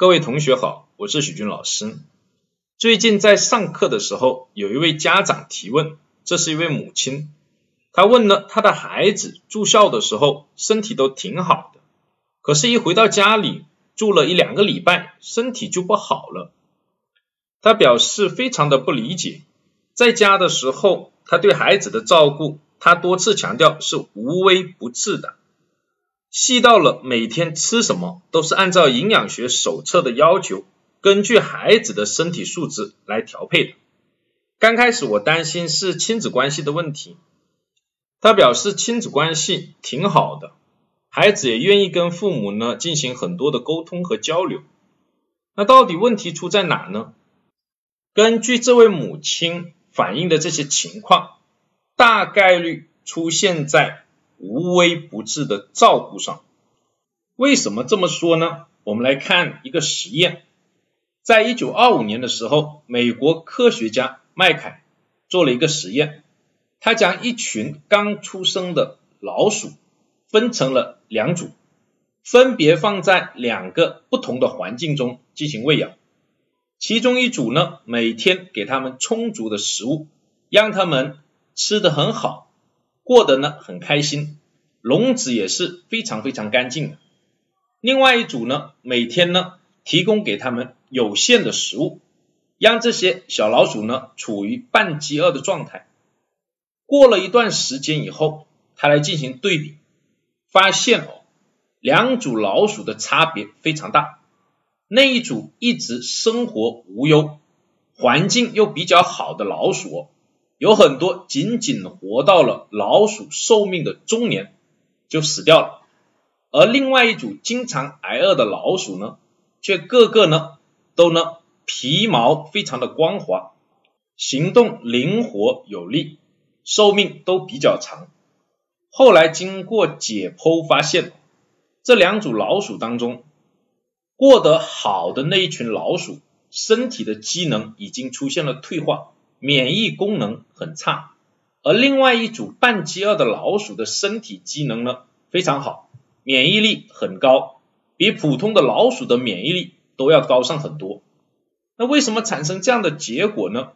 各位同学好，我是许军老师。最近在上课的时候，有一位家长提问，这是一位母亲，她问了她的孩子住校的时候身体都挺好的，可是，一回到家里住了一两个礼拜，身体就不好了。她表示非常的不理解，在家的时候，她对孩子的照顾，她多次强调是无微不至的。细到了每天吃什么都是按照营养学手册的要求，根据孩子的身体素质来调配的。刚开始我担心是亲子关系的问题，他表示亲子关系挺好的，孩子也愿意跟父母呢进行很多的沟通和交流。那到底问题出在哪呢？根据这位母亲反映的这些情况，大概率出现在。无微不至的照顾上，为什么这么说呢？我们来看一个实验，在一九二五年的时候，美国科学家麦凯做了一个实验，他将一群刚出生的老鼠分成了两组，分别放在两个不同的环境中进行喂养，其中一组呢，每天给他们充足的食物，让他们吃的很好。过得呢很开心，笼子也是非常非常干净的。另外一组呢，每天呢提供给他们有限的食物，让这些小老鼠呢处于半饥饿的状态。过了一段时间以后，他来进行对比，发现哦，两组老鼠的差别非常大。那一组一直生活无忧，环境又比较好的老鼠。有很多仅仅活到了老鼠寿命的中年就死掉了，而另外一组经常挨饿的老鼠呢，却个个呢都呢皮毛非常的光滑，行动灵活有力，寿命都比较长。后来经过解剖发现，这两组老鼠当中，过得好的那一群老鼠，身体的机能已经出现了退化。免疫功能很差，而另外一组半饥饿的老鼠的身体机能呢非常好，免疫力很高，比普通的老鼠的免疫力都要高上很多。那为什么产生这样的结果呢？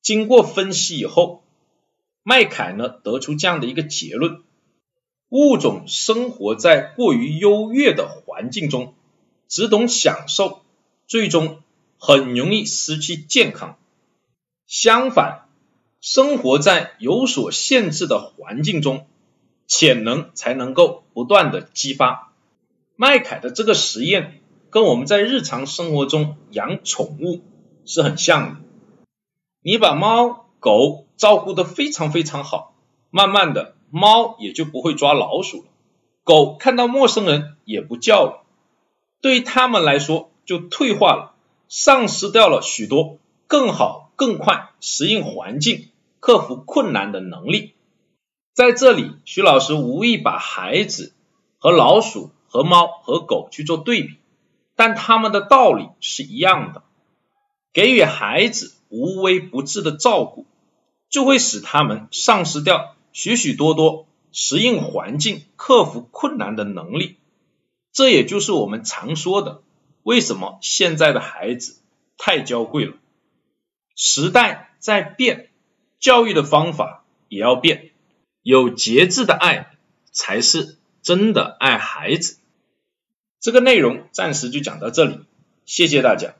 经过分析以后，麦凯呢得出这样的一个结论：物种生活在过于优越的环境中，只懂享受，最终很容易失去健康。相反，生活在有所限制的环境中，潜能才能够不断的激发。麦凯的这个实验跟我们在日常生活中养宠物是很像的。你把猫狗照顾的非常非常好，慢慢的猫也就不会抓老鼠了，狗看到陌生人也不叫了，对于他们来说就退化了，丧失掉了许多更好。更快适应环境、克服困难的能力，在这里，徐老师无意把孩子和老鼠、和猫、和狗去做对比，但他们的道理是一样的。给予孩子无微不至的照顾，就会使他们丧失掉许许多多适应环境、克服困难的能力。这也就是我们常说的，为什么现在的孩子太娇贵了。时代在变，教育的方法也要变，有节制的爱才是真的爱孩子。这个内容暂时就讲到这里，谢谢大家。